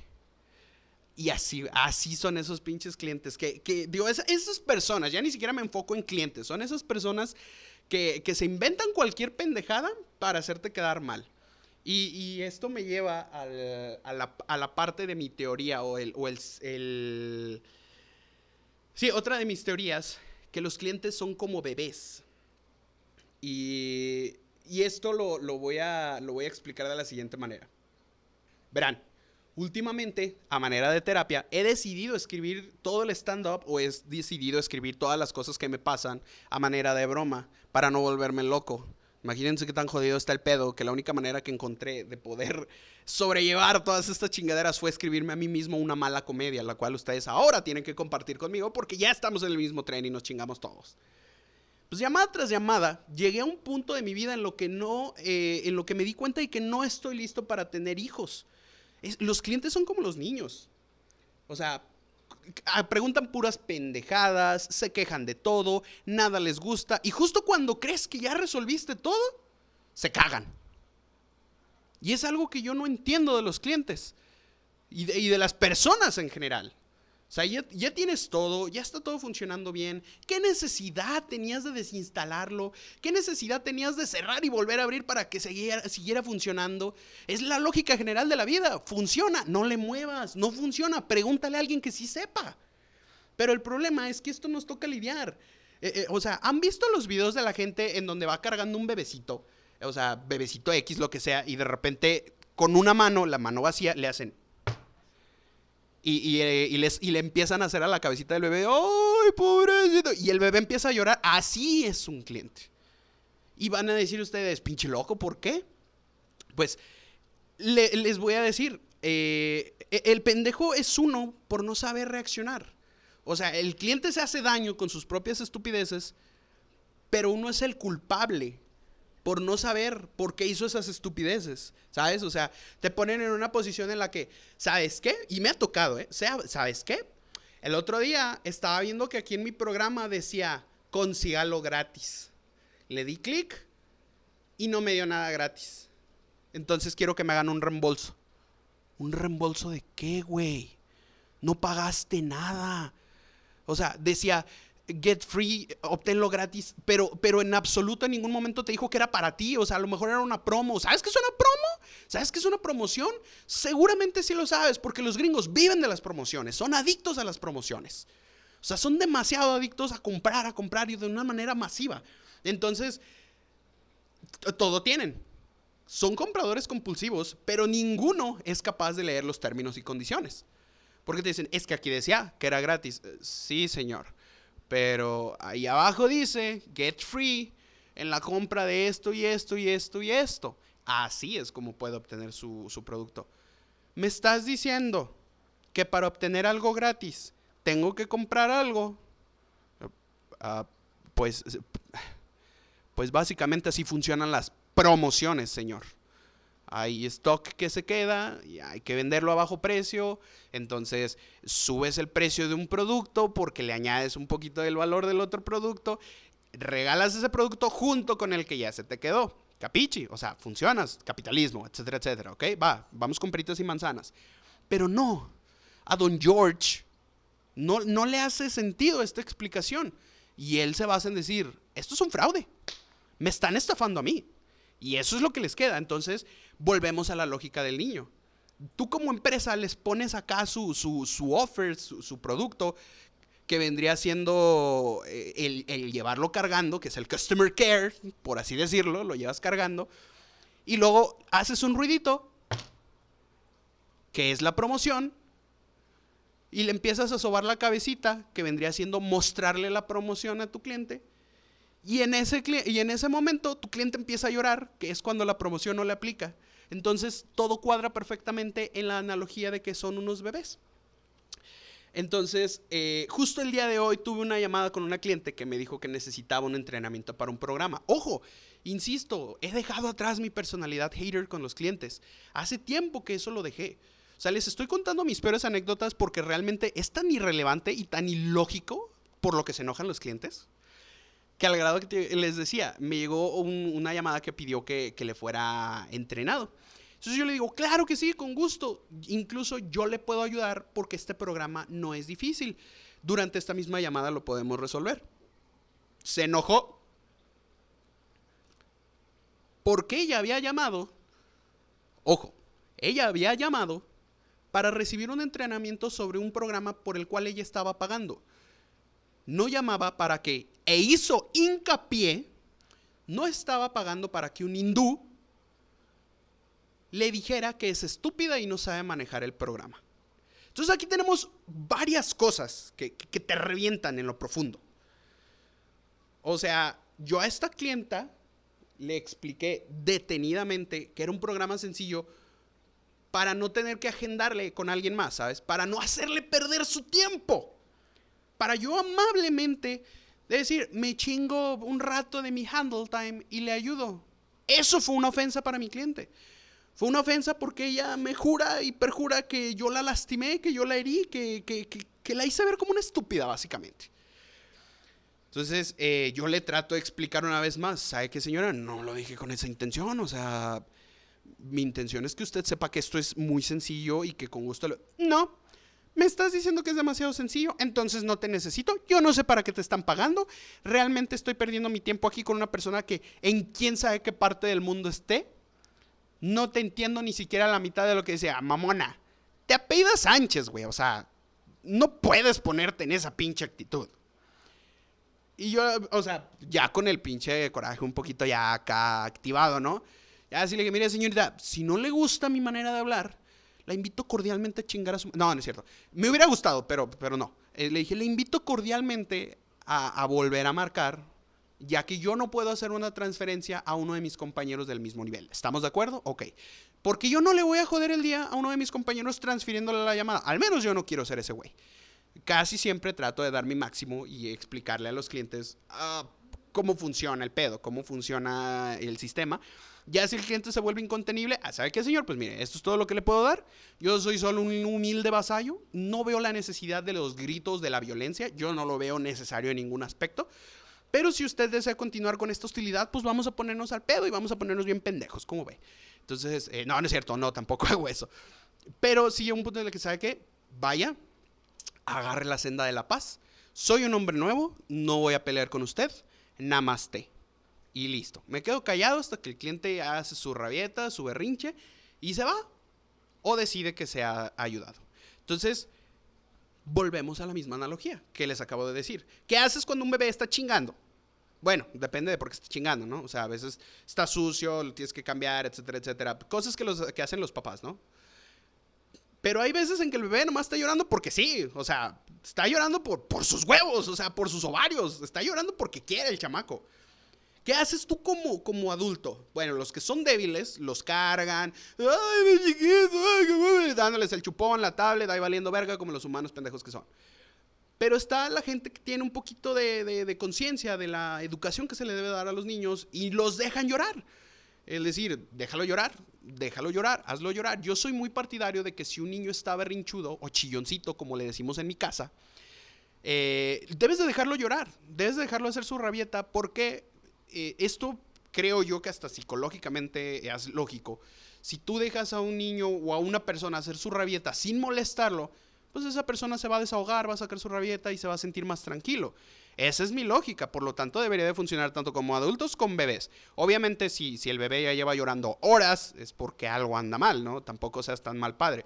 Y así, así son esos pinches clientes. Que, que digo, esas personas, ya ni siquiera me enfoco en clientes, son esas personas que, que se inventan cualquier pendejada para hacerte quedar mal. Y, esto me lleva a, la, parte de mi teoría o, el, o el, Sí, otra de mis teorías, que los clientes son como bebés. Y, esto lo, voy a, lo voy a explicar de la siguiente manera. Verán, últimamente, a manera de terapia, he decidido escribir todo el stand-up o he decidido escribir todas las cosas que me pasan a manera de broma para no volverme loco. Imagínense qué tan jodido está el pedo que la única manera que encontré de poder [laughs] sobrellevar todas estas chingaderas fue escribirme a mí mismo una mala comedia, la cual ustedes ahora tienen que compartir conmigo porque ya estamos en el mismo tren y nos chingamos todos. Pues llamada tras llamada, llegué a un punto de mi vida en lo que no, eh, en lo que me di cuenta y que no estoy listo para tener hijos. los clientes son como los niños. O sea, preguntan puras pendejadas, se quejan de todo, nada les gusta y justo cuando crees que ya resolviste todo, se cagan. Y es algo que yo no entiendo de los clientes y de, las personas en general. O sea, ya, tienes todo, ya está todo funcionando bien. ¿Qué necesidad tenías de desinstalarlo? ¿Qué necesidad tenías de cerrar y volver a abrir para que siguiera, funcionando? Es la lógica general de la vida. Funciona, no le muevas, no funciona. Pregúntale a alguien que sí sepa. Pero el problema es que esto nos toca lidiar. Eh, eh, o sea, ¿han visto los videos de la gente en donde va cargando un bebecito? O sea, bebecito X, lo que sea, y de repente con una mano, la mano vacía, le hacen eh, y, les, y le empiezan a hacer a la cabecita del bebé, ¡ay, pobrecito! Y el bebé empieza a llorar. Así es un cliente. Y van a decir ustedes, pinche loco, ¿por qué? Pues les voy a decir, eh, e, el pendejo es uno por no saber reaccionar. O sea, el cliente se hace daño con sus propias estupideces, pero uno es el culpable por no saber por qué hizo esas estupideces, ¿sabes? O sea, te ponen en una posición en la que, ¿sabes qué? Y me ha tocado, ¿eh? ¿Sabes qué? El otro día estaba viendo que aquí en mi programa decía, consígalo gratis. Le di clic y no me dio nada gratis. Entonces quiero que me hagan un reembolso. ¿Un reembolso de qué, güey? No pagaste nada. O sea, decía, get free, obténlo gratis, pero, pero en absoluto en ningún momento te dijo que era para ti, o sea, a lo mejor era una promo. ¿Sabes qué es una promo? ¿Sabes qué es una promoción? Seguramente sí lo sabes, porque los gringos viven de las promociones, son adictos a las promociones. O sea, son demasiado adictos a comprar, a comprar y de una manera masiva. Entonces, todo tienen. Son compradores compulsivos, pero ninguno es capaz de leer los términos y condiciones. Porque te dicen, es que aquí decía que era gratis. Eh, sí, señor. Pero ahí abajo dice, get free en la compra de esto y esto y esto y esto. Así es como puede obtener su, producto. Me estás diciendo que para obtener algo gratis tengo que comprar algo. Ah, pues, pues básicamente así funcionan las promociones, señor hay stock que se queda y hay que venderlo a bajo precio, entonces subes el precio de un producto porque le añades un poquito del valor del otro producto, regalas ese producto junto con el que ya se te quedó. Capichi, o sea, funcionas, capitalismo, etcétera, etcétera, ¿ok? Va, vamos con peritas y manzanas. Pero no, a don George no, no le hace sentido esta explicación. Y él se basa en decir, esto es un fraude, me están estafando a mí. Y eso es lo que les queda. Entonces, volvemos a la lógica del niño. Tú como empresa les pones acá su, su, offer, su, producto, que vendría siendo eh, el, el, llevarlo cargando, que es el customer care, por así decirlo, lo llevas cargando, y luego haces un ruidito, que es la promoción, y le empiezas a sobar la cabecita, que vendría siendo mostrarle la promoción a tu cliente, y en, ese, y en ese momento tu cliente empieza a llorar, que es cuando la promoción no le aplica. Entonces todo cuadra perfectamente en la analogía de que son unos bebés. Entonces, eh, justo el día de hoy tuve una llamada con una cliente que me dijo que necesitaba un entrenamiento para un programa. Ojo, insisto, he dejado atrás mi personalidad hater con los clientes. Hace tiempo que eso lo dejé. O sea, les estoy contando mis peores anécdotas porque realmente es tan irrelevante y tan ilógico por lo que se enojan los clientes que al grado que les decía, me llegó una llamada que pidió que, le fuera entrenado. Entonces yo le digo, claro que sí, con gusto. Incluso yo le puedo ayudar porque este programa no es difícil. Durante esta misma llamada lo podemos resolver. Se enojó. Porque ella había llamado, ojo, ella había llamado para recibir un entrenamiento sobre un programa por el cual ella estaba pagando no llamaba para que, e hizo hincapié, no estaba pagando para que un hindú le dijera que es estúpida y no sabe manejar el programa. Entonces aquí tenemos varias cosas que, que te revientan en lo profundo. O sea, yo a esta clienta le expliqué detenidamente que era un programa sencillo para no tener que agendarle con alguien más, ¿sabes? Para no hacerle perder su tiempo para yo amablemente decir, me chingo un rato de mi handle time y le ayudo. Eso fue una ofensa para mi cliente. Fue una ofensa porque ella me jura y perjura que yo la lastimé, que yo la herí, que, que, la hice ver como una estúpida, básicamente. Entonces, eh, yo le trato de explicar una vez más, ¿sabe qué, señora? No lo dije con esa intención, o sea, mi intención es que usted sepa que esto es muy sencillo y que con gusto lo... No, me estás diciendo que es demasiado sencillo, entonces no te necesito. Yo no sé para qué te están pagando. Realmente estoy perdiendo mi tiempo aquí con una persona que en quién sabe qué parte del mundo esté. No te entiendo ni siquiera la mitad de lo que decía, mamona. Te apellidas Sánchez, güey. O sea, no puedes ponerte en esa pinche actitud. Y yo, o sea, ya con el pinche coraje un poquito ya acá activado, ¿no? Ya así le dije, mire señorita, si no le gusta mi manera de hablar, la invito cordialmente a chingar a su... No, no es cierto. Me hubiera gustado, pero, pero no. Eh, le dije, le invito cordialmente a, volver a marcar ya que yo no puedo hacer una transferencia a uno de mis compañeros del mismo nivel. ¿Estamos de acuerdo? Ok. Porque yo no le voy a joder el día a uno de mis compañeros transfiriéndole la llamada. Al menos yo no quiero ser ese güey. Casi siempre trato de dar mi máximo y explicarle a los clientes ah, cómo funciona el pedo, cómo funciona el sistema. Ya si el cliente se vuelve incontenible, ah, ¿sabe qué, señor? Pues mire, esto es todo lo que le puedo dar. Yo soy solo un humilde vasallo. No veo la necesidad de los gritos de la violencia. Yo no lo veo necesario en ningún aspecto. Pero si usted desea continuar con esta hostilidad, pues vamos a ponernos al pedo y vamos a ponernos bien pendejos, ¿cómo ve? Entonces, eh, no, no es cierto, no, tampoco [laughs] hago eso. Pero sí, un punto en el que sabe que vaya, agarre la senda de la paz. Soy un hombre nuevo, no voy a pelear con usted, namaste. Y listo. Me quedo callado hasta que el cliente hace su rabieta, su berrinche y se va. O decide que se ha ayudado. Entonces, volvemos a la misma analogía que les acabo de decir. ¿Qué haces cuando un bebé está chingando? Bueno, depende de por qué está chingando, ¿no? O sea, a veces está sucio, tienes que cambiar, etcétera, etcétera. Cosas que, los, que hacen los papás, ¿no? Pero hay veces en que el bebé nomás está llorando porque sí, o sea, está llorando por, por sus huevos, o sea, por sus ovarios, está llorando porque quiere el chamaco. ¿Qué haces tú como, como adulto? Bueno, los que son débiles los cargan, ay, mi chiquito, dándoles el chupón, la tablet, ahí valiendo verga como los humanos pendejos que son. Pero está la gente que tiene un poquito de, conciencia de la educación que se le debe dar a los niños y los dejan llorar. Es decir, déjalo llorar, déjalo llorar, hazlo llorar. Yo soy muy partidario de que si un niño está berrinchudo o chilloncito, como le decimos en mi casa, eh, debes de dejarlo llorar, debes de dejarlo hacer su rabieta, porque eh, esto creo yo que hasta psicológicamente es lógico. Si tú dejas a un niño o a una persona hacer su rabieta sin molestarlo, pues esa persona se va a desahogar, va a sacar su rabieta y se va a sentir más tranquilo. Esa es mi lógica, por lo tanto debería de funcionar tanto como adultos como bebés. Obviamente si, si el bebé ya lleva llorando horas es porque algo anda mal, ¿no? Tampoco seas tan mal padre.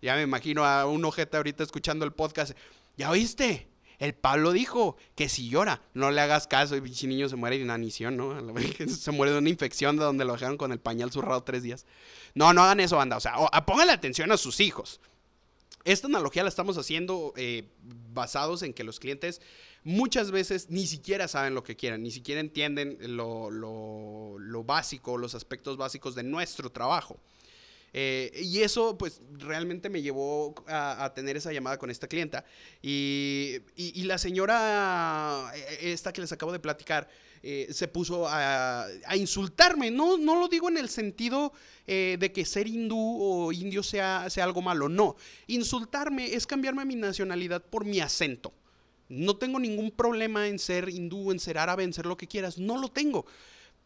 Ya me imagino a un ojete ahorita escuchando el podcast. ¿Ya oíste? El Pablo dijo que si llora, no le hagas caso y si niño se muere de inanición, ¿no? [laughs] Se muere de una infección de donde lo dejaron con el pañal zurrado tres días. No, no hagan eso, banda. O sea, pónganle atención a sus hijos. Esta analogía la estamos haciendo eh, basados en que los clientes muchas veces ni siquiera saben lo que quieren, ni siquiera entienden lo, básico, los aspectos básicos de nuestro trabajo. Eh, y eso pues realmente me llevó a, tener esa llamada con esta clienta. y, la señora, eh, esta que les acabo de platicar, eh, se puso a, insultarme. No, no lo digo en el sentido eh, de que ser hindú o indio sea, sea algo malo, no. Insultarme es cambiarme mi nacionalidad por mi acento. No tengo ningún problema en ser hindú, en ser árabe, en ser lo que quieras, no lo tengo.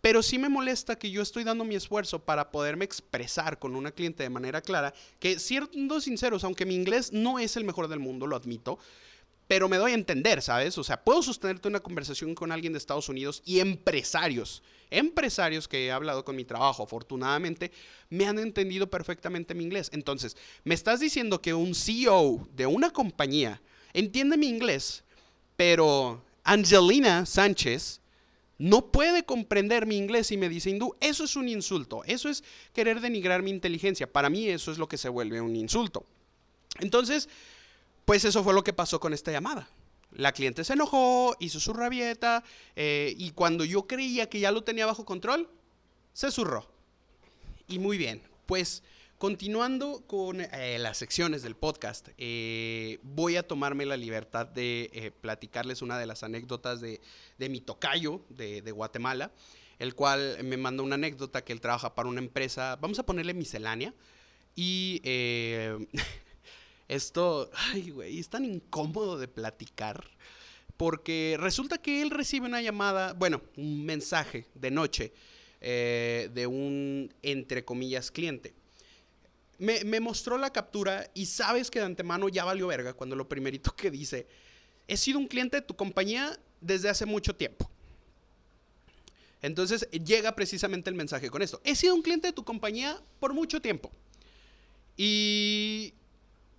Pero sí me molesta que yo estoy dando mi esfuerzo para poderme expresar con una cliente de manera clara, que siendo sinceros, aunque mi inglés no es el mejor del mundo, lo admito, pero me doy a entender, ¿sabes? O sea, puedo sostenerte una conversación con alguien de Estados Unidos y empresarios, empresarios que he hablado con mi trabajo, afortunadamente, me han entendido perfectamente mi inglés. Entonces, me estás diciendo que un CEO de una compañía entiende mi inglés, pero Angelina Sánchez no puede comprender mi inglés y me dice hindú. Eso es un insulto, eso es querer denigrar mi inteligencia. Para mí eso es lo que se vuelve un insulto. Entonces, pues eso fue lo que pasó con esta llamada. La cliente se enojó, hizo su rabieta eh, y cuando yo creía que ya lo tenía bajo control, se zurró. Y muy bien, pues continuando con eh, las secciones del podcast, eh, voy a tomarme la libertad de platicarles una de las anécdotas de, mi tocayo de, de, Guatemala, el cual me mandó una anécdota que él trabaja para una empresa, vamos a ponerle miscelánea, y [laughs] Esto, ay, güey, es tan incómodo de platicar. Porque resulta que él recibe una llamada, bueno, un mensaje de noche eh, de un, entre comillas, cliente. Me, mostró la captura y sabes que de antemano ya valió verga cuando lo primerito que dice, he sido un cliente de tu compañía desde hace mucho tiempo. Entonces llega precisamente el mensaje con esto. He sido un cliente de tu compañía por mucho tiempo. Y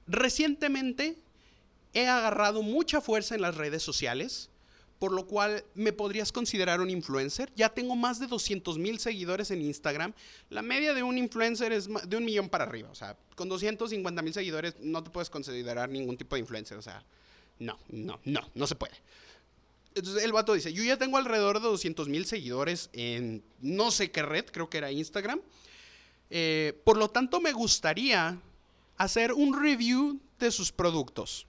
Recientemente he agarrado mucha fuerza en las redes sociales, por lo cual me podrías considerar un influencer. Ya tengo más de 200 mil seguidores en Instagram. La media de un influencer es de un millón para arriba. O sea, con 250 mil seguidores no te puedes considerar ningún tipo de influencer. O sea, no, no, no, no se puede. Entonces el vato dice, yo ya tengo alrededor de 200 mil seguidores en no sé qué red, creo que era Instagram. Eh, por lo tanto, me gustaría hacer un review de sus productos.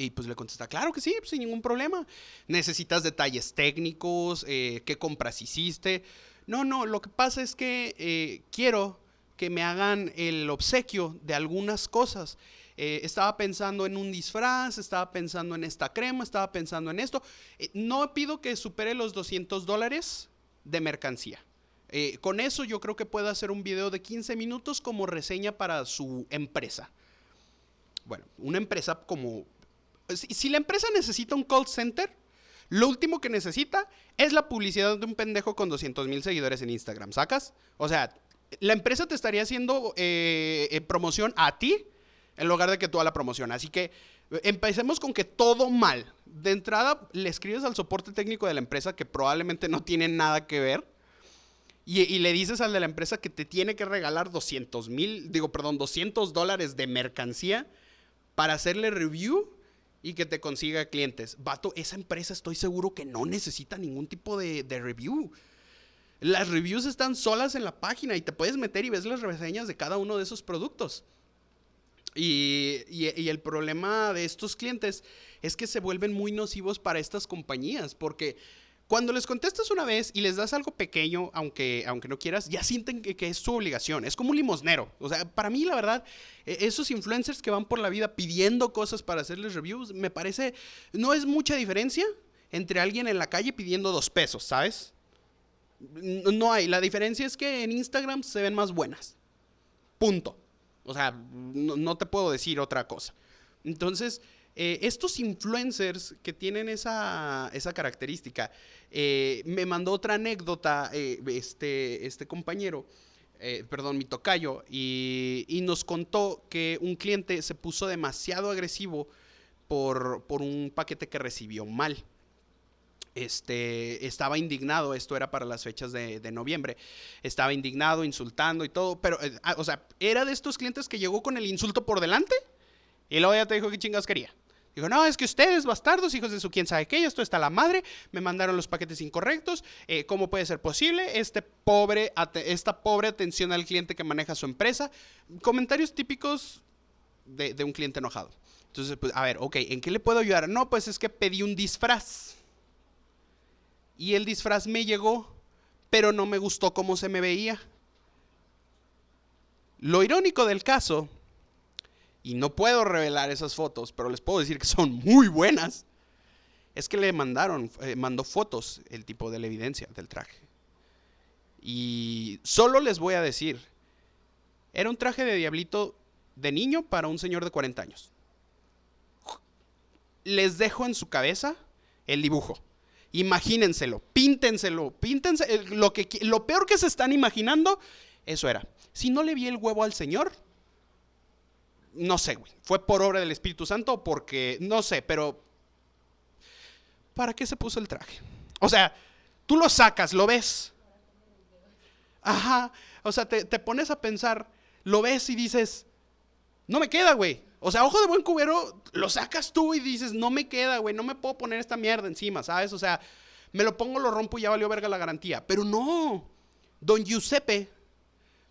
Y pues le contesta, claro que sí, pues, sin ningún problema. Necesitas detalles técnicos, eh, qué compras hiciste. No, no, lo que pasa es que eh, quiero que me hagan el obsequio de algunas cosas. Eh, estaba pensando en un disfraz, estaba pensando en esta crema, estaba pensando en esto. no pido que supere los 200 dólares de mercancía. con eso yo creo que puedo hacer un video de 15 minutos como reseña para su empresa. Bueno, una empresa como si la empresa necesita un call center, lo último que necesita es la publicidad de un pendejo con 200 mil seguidores en Instagram, ¿sacas? O sea, la empresa te estaría haciendo eh, eh, promoción a ti en lugar de que tú a la promoción. Así que empecemos con que todo mal. De entrada, le escribes al soporte técnico de la empresa que probablemente no tiene nada que ver. Y, y le dices al de la empresa que te tiene que regalar 200 mil, digo, perdón, 200 dólares de mercancía para hacerle review y que te consiga clientes. Vato, esa empresa estoy seguro que no necesita ningún tipo de, review. Las reviews están solas en la página y te puedes meter y ves las reseñas de cada uno de esos productos. Y, el problema de estos clientes es que se vuelven muy nocivos para estas compañías, porque cuando les contestas una vez y les das algo pequeño, aunque, aunque no quieras, ya sienten que, es su obligación. Es como un limosnero. O sea, para mí, la verdad, e, esos influencers que van por la vida pidiendo cosas para hacerles reviews, me parece, no es mucha diferencia entre alguien en la calle pidiendo dos pesos, ¿sabes? No hay. La diferencia es que en Instagram se ven más buenas. Punto. O sea, no te puedo decir otra cosa. Entonces, eh, estos influencers que tienen esa, característica, eh, me mandó otra anécdota eh, este, este compañero, perdón, mi tocayo, y, y, nos contó que un cliente se puso demasiado agresivo por, por un paquete que recibió mal. Este, estaba indignado, esto era para las fechas de, de noviembre, estaba indignado, insultando y todo, pero, ah, o sea, era de estos clientes que llegó con el insulto por delante y luego ya te dijo qué chingas quería. Dijo, no, es que ustedes, bastardos, hijos de su quién sabe qué, esto está la madre, me mandaron los paquetes incorrectos, eh, ¿cómo puede ser posible? Este pobre, esta pobre atención al cliente que maneja su empresa. Comentarios típicos de, de un cliente enojado. Entonces, pues, a ver, ok, ¿en qué le puedo ayudar? No, pues es que pedí un disfraz. Y el disfraz me llegó, pero no me gustó cómo se me veía. Lo irónico del caso y no puedo revelar esas fotos, pero les puedo decir que son muy buenas, es que le mandaron, eh, mandó fotos el tipo de la evidencia del traje. Y solo les voy a decir, era un traje de diablito de niño para un señor de 40 años. Les dejo en su cabeza el dibujo. Imagínenselo, píntenselo, píntense lo que lo peor que se están imaginando, eso era. Si no le vi el huevo al señor, no sé, güey. ¿Fue por obra del Espíritu Santo porque.? No sé, pero. ¿Para qué se puso el traje? O sea, tú lo sacas, lo ves. Ajá. O sea, te, pones a pensar, lo ves y dices, no me queda, güey. O sea, ojo de buen cubero, lo sacas tú y dices, no me queda, güey, no me puedo poner esta mierda encima, ¿sabes? O sea, me lo pongo, lo rompo y ya valió verga la garantía. Pero no. Don Giuseppe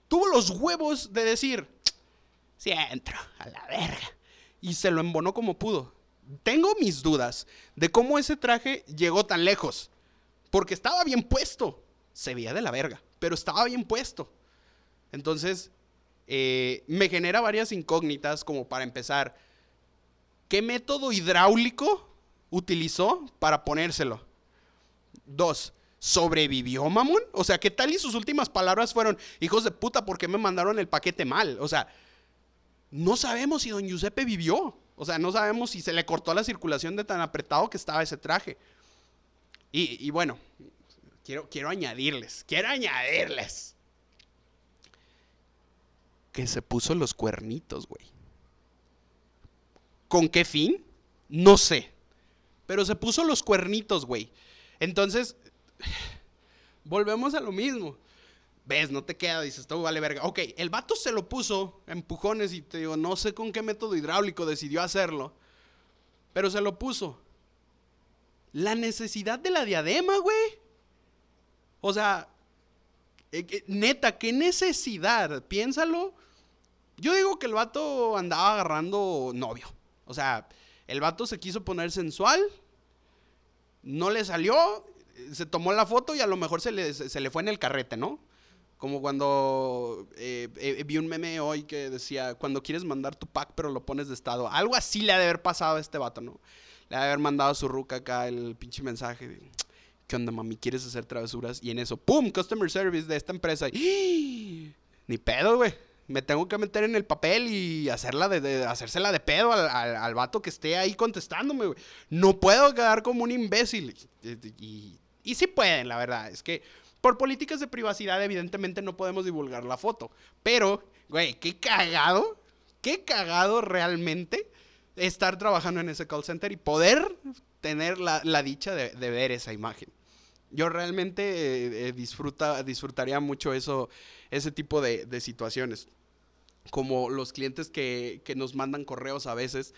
tuvo los huevos de decir, sí entro, a la verga. Y se lo embonó como pudo. Tengo mis dudas de cómo ese traje llegó tan lejos. Porque estaba bien puesto. Se veía de la verga, pero estaba bien puesto. Entonces, eh, me genera varias incógnitas como para empezar. ¿Qué método hidráulico utilizó para ponérselo? Dos, ¿sobrevivió, mamón? O sea, ¿qué tal y sus últimas palabras fueron, hijos de puta, ¿por qué me mandaron el paquete mal? O sea, no sabemos si don Giuseppe vivió. O sea, no sabemos si se le cortó la circulación de tan apretado que estaba ese traje. Y, bueno, quiero, quiero añadirles, quiero añadirles. Que se puso los cuernitos, güey. ¿Con qué fin? No sé. Pero se puso los cuernitos, güey. Entonces, [sighs] volvemos a lo mismo ves, no te queda, dices, todo vale verga. Ok, el vato se lo puso, empujones, y te digo, no sé con qué método hidráulico decidió hacerlo, pero se lo puso. La necesidad de la diadema, güey. O sea, eh, neta, qué necesidad. Piénsalo. Yo digo que el vato andaba agarrando novio. O sea, el vato se quiso poner sensual. No le salió. Se tomó la foto y a lo mejor se le, se le fue en el carrete, ¿no? Como cuando eh, eh, vi un meme hoy que decía, cuando quieres mandar tu pack pero lo pones de estado. Algo así le ha de haber pasado a este vato, ¿no? Le ha de haber mandado a su ruca acá el pinche mensaje. ¿Qué onda, mami? ¿Quieres hacer travesuras? Y en eso, ¡pum! Customer service de esta empresa. ¡Y! Ni pedo, güey. Me tengo que meter en el papel y hacerla de, hacérsela de pedo al, al, vato que esté ahí contestándome, güey. No puedo quedar como un imbécil. Y, y, y sí pueden, la verdad. Es que por políticas de privacidad, evidentemente no podemos divulgar la foto. Pero, güey, qué cagado, qué cagado realmente estar trabajando en ese call center y poder tener la, dicha de, ver esa imagen. Yo realmente eh, eh, disfruta, disfrutaría mucho eso, ese tipo de, situaciones. Como los clientes que, nos mandan correos a veces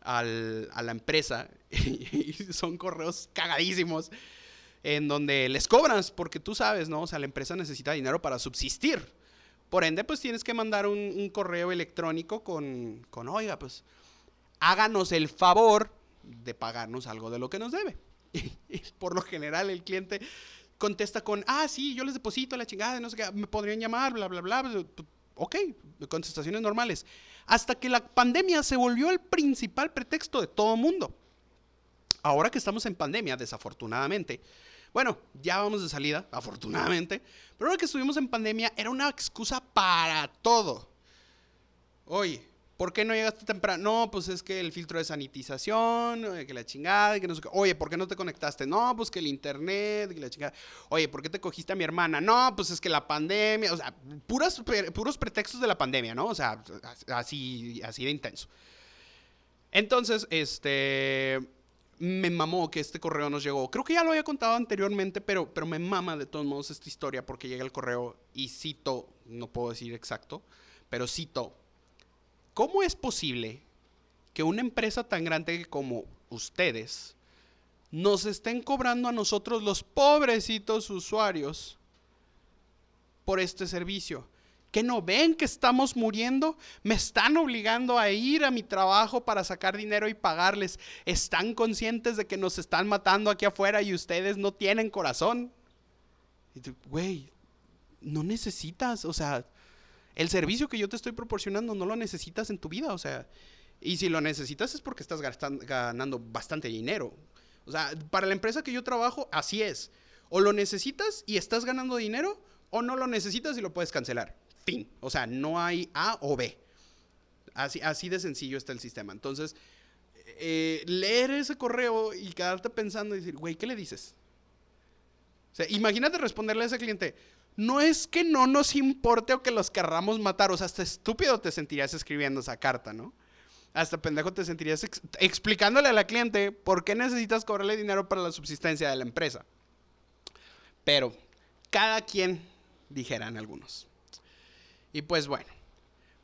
a la empresa [laughs] y son correos cagadísimos en donde les cobras, porque tú sabes, ¿no? O sea, la empresa necesita dinero para subsistir. Por ende, pues tienes que mandar un, correo electrónico con, con, oiga, pues háganos el favor de pagarnos algo de lo que nos debe. [laughs] Y, por lo general el cliente contesta con, ah, sí, yo les deposito la chingada, no sé qué, me podrían llamar, bla, bla, bla. Pues, ok, contestaciones normales. Hasta que la pandemia se volvió el principal pretexto de todo mundo. Ahora que estamos en pandemia, desafortunadamente, bueno, ya vamos de salida, afortunadamente. Pero ahora que estuvimos en pandemia, era una excusa para todo. Oye, ¿por qué no llegaste temprano? No, pues es que el filtro de sanitización, eh, que la chingada, que no sé qué. Oye, ¿por qué no te conectaste? No, pues que el internet, que la chingada. Oye, ¿por qué te cogiste a mi hermana? No, pues es que la pandemia, o sea, puros pretextos de la pandemia, ¿no? O sea, así, así de intenso. Entonces, este me mamó que este correo nos llegó. Creo que ya lo había contado anteriormente, pero, pero me mama de todos modos esta historia porque llega el correo y cito, no puedo decir exacto, pero cito, ¿cómo es posible que una empresa tan grande como ustedes nos estén cobrando a nosotros los pobrecitos usuarios por este servicio? ¿Qué no ven que estamos muriendo? Me están obligando a ir a mi trabajo para sacar dinero y pagarles. ¿Están conscientes de que nos están matando aquí afuera y ustedes no tienen corazón? Güey, no necesitas, o sea, el servicio que yo te estoy proporcionando no lo necesitas en tu vida, o sea, y si lo necesitas es porque estás ganando bastante dinero. O sea, para la empresa que yo trabajo, así es. O lo necesitas y estás ganando dinero, o no lo necesitas y lo puedes cancelar. Fin. O sea, no hay A o B. Así, así de sencillo está el sistema. Entonces, eh, leer ese correo y quedarte pensando y decir, güey, ¿qué le dices? O sea, imagínate responderle a ese cliente, no es que no nos importe o que los querramos matar, o sea, hasta estúpido te sentirías escribiendo esa carta, ¿no? Hasta pendejo te sentirías explicándole a la cliente por qué necesitas cobrarle dinero para la subsistencia de la empresa. Pero, cada quien, dijeran algunos. Y pues bueno,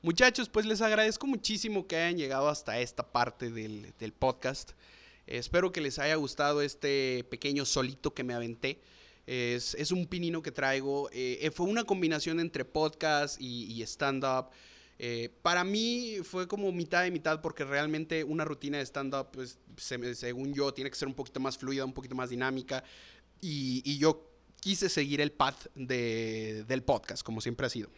muchachos, pues les agradezco muchísimo que hayan llegado hasta esta parte del, podcast. espero que les haya gustado este pequeño solito que me aventé. Es, un pinino que traigo. Eh, eh, fue una combinación entre podcast y, stand-up. Eh, para mí fue como mitad de mitad porque realmente una rutina de stand-up, pues, según yo, tiene que ser un poquito más fluida, un poquito más dinámica. Y, yo quise seguir el path del podcast, como siempre ha sido.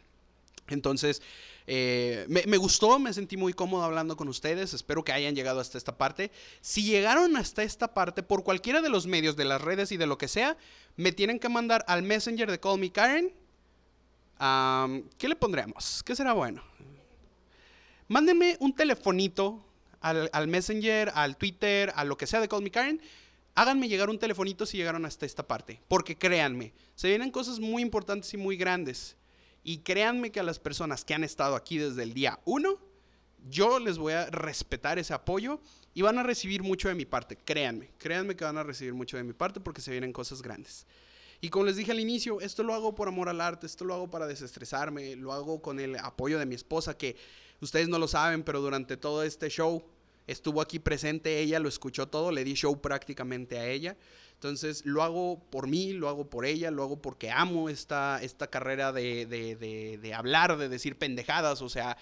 Entonces, eh, me, gustó, me sentí muy cómodo hablando con ustedes, espero que hayan llegado hasta esta parte. Si llegaron hasta esta parte por cualquiera de los medios, de las redes y de lo que sea, me tienen que mandar al Messenger de Call Me Karen. ¿Qué le pondremos? ¿Qué será bueno? Mándenme un telefonito al, al, Messenger, al Twitter, a lo que sea de Call Me Karen. Háganme llegar un telefonito si llegaron hasta esta parte, porque créanme, se vienen cosas muy importantes y muy grandes. Y créanme que a las personas que han estado aquí desde el día uno, yo les voy a respetar ese apoyo y van a recibir mucho de mi parte. Créanme, créanme que van a recibir mucho de mi parte porque se vienen cosas grandes. Y como les dije al inicio, esto lo hago por amor al arte, esto lo hago para desestresarme, lo hago con el apoyo de mi esposa, que ustedes no lo saben, pero durante todo este show estuvo aquí presente ella, lo escuchó todo, le di show prácticamente a ella. Entonces lo hago por mí, lo hago por ella, lo hago porque amo esta, esta carrera de, de, hablar, de decir pendejadas, o sea,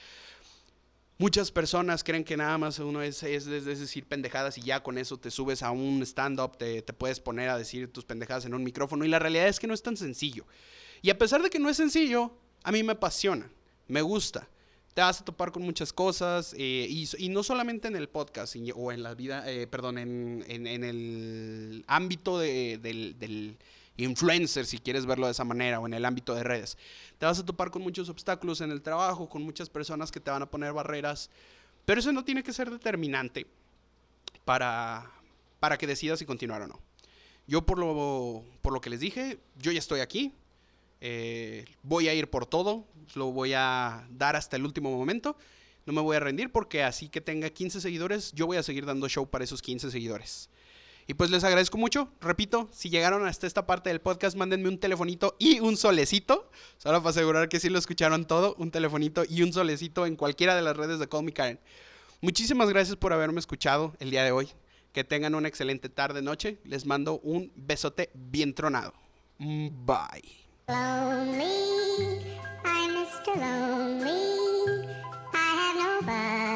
Muchas personas creen que nada más uno es, es, decir pendejadas y ya con eso te subes a un stand-up, te, te, puedes poner a decir tus pendejadas en un micrófono y la realidad es que no es tan sencillo. Y a pesar de que no es sencillo, a mí me apasiona, me gusta. Te vas a topar con muchas cosas eh, y, y, no solamente en el podcast o en la vida, eh, perdón, en, en, en, el ámbito de, del, del influencer, si quieres verlo de esa manera, o en el ámbito de redes. Te vas a topar con muchos obstáculos en el trabajo, con muchas personas que te van a poner barreras, pero eso no tiene que ser determinante para, para que decidas si continuar o no. Yo por lo, por lo que les dije, yo ya estoy aquí, eh, voy a ir por todo, lo voy a dar hasta el último momento, no me voy a rendir porque así que tenga 15 seguidores, yo voy a seguir dando show para esos 15 seguidores. Y pues les agradezco mucho. Repito, si llegaron hasta esta parte del podcast, mándenme un telefonito y un solecito. Solo para asegurar que sí lo escucharon todo. Un telefonito y un solecito en cualquiera de las redes de Call Me Karen. Muchísimas gracias por haberme escuchado el día de hoy. Que tengan una excelente tarde, noche. Les mando un besote bien tronado. Bye. Lonely, I'm Mr. Lonely. I have nobody.